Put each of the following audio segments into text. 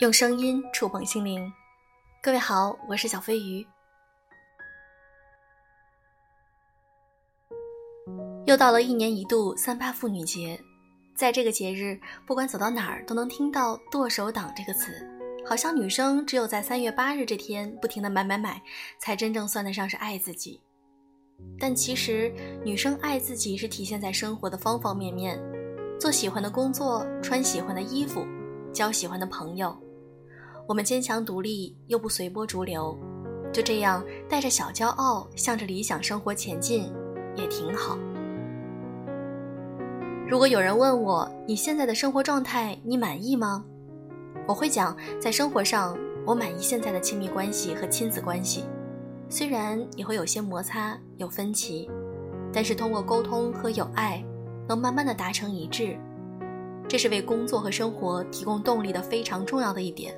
用声音触碰心灵。各位好，我是小飞鱼。又到了一年一度三八妇女节，在这个节日，不管走到哪儿都能听到“剁手党”这个词，好像女生只有在三月八日这天不停的买买买，才真正算得上是爱自己。但其实，女生爱自己是体现在生活的方方面面，做喜欢的工作，穿喜欢的衣服，交喜欢的朋友。我们坚强独立，又不随波逐流，就这样带着小骄傲，向着理想生活前进，也挺好。如果有人问我你现在的生活状态，你满意吗？我会讲，在生活上，我满意现在的亲密关系和亲子关系。虽然也会有些摩擦、有分歧，但是通过沟通和有爱，能慢慢的达成一致，这是为工作和生活提供动力的非常重要的一点。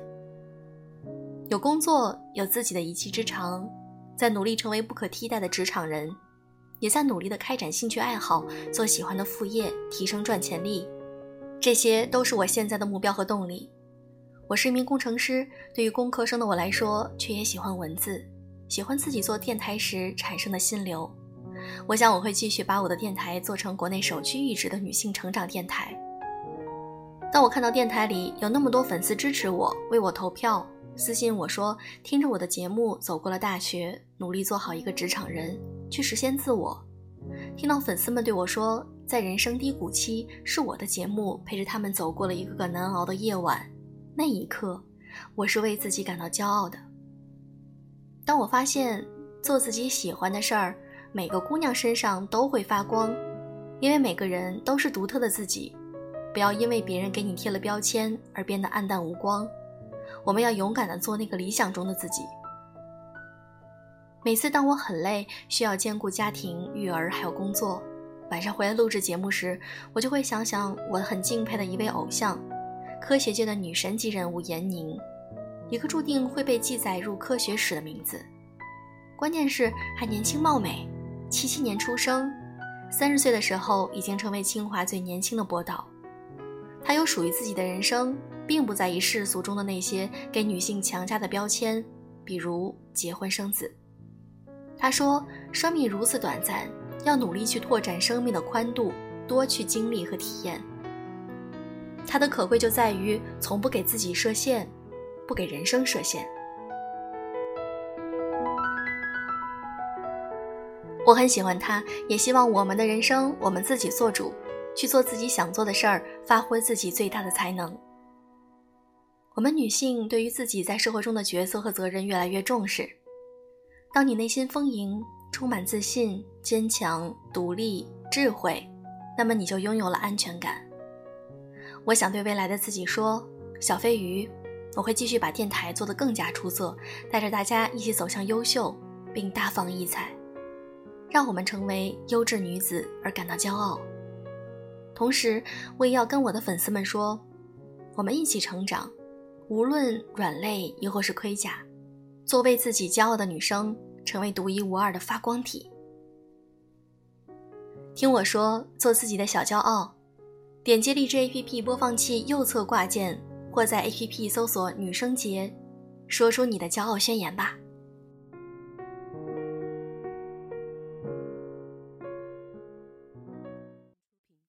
有工作，有自己的一技之长，在努力成为不可替代的职场人，也在努力的开展兴趣爱好，做喜欢的副业，提升赚钱力，这些都是我现在的目标和动力。我是一名工程师，对于工科生的我来说，却也喜欢文字。喜欢自己做电台时产生的心流，我想我会继续把我的电台做成国内首屈一指的女性成长电台。当我看到电台里有那么多粉丝支持我，为我投票，私信我说听着我的节目走过了大学，努力做好一个职场人，去实现自我。听到粉丝们对我说，在人生低谷期，是我的节目陪着他们走过了一个个难熬的夜晚，那一刻，我是为自己感到骄傲的。当我发现做自己喜欢的事儿，每个姑娘身上都会发光，因为每个人都是独特的自己。不要因为别人给你贴了标签而变得黯淡无光。我们要勇敢的做那个理想中的自己。每次当我很累，需要兼顾家庭、育儿还有工作，晚上回来录制节目时，我就会想想我很敬佩的一位偶像，科学界的女神级人物闫宁。一个注定会被记载入科学史的名字，关键是还年轻貌美，七七年出生，三十岁的时候已经成为清华最年轻的博导。她有属于自己的人生，并不在意世俗中的那些给女性强加的标签，比如结婚生子。她说：“生命如此短暂，要努力去拓展生命的宽度，多去经历和体验。”她的可贵就在于从不给自己设限。不给人生设限。我很喜欢他，也希望我们的人生我们自己做主，去做自己想做的事儿，发挥自己最大的才能。我们女性对于自己在社会中的角色和责任越来越重视。当你内心丰盈、充满自信、坚强、独立、智慧，那么你就拥有了安全感。我想对未来的自己说：“小飞鱼。”我会继续把电台做得更加出色，带着大家一起走向优秀，并大放异彩，让我们成为优质女子而感到骄傲。同时，我也要跟我的粉丝们说，我们一起成长，无论软肋亦或是盔甲，做为自己骄傲的女生，成为独一无二的发光体。听我说，做自己的小骄傲，点击荔枝 APP 播放器右侧挂件。或在 APP 搜索“女生节”，说出你的骄傲宣言吧。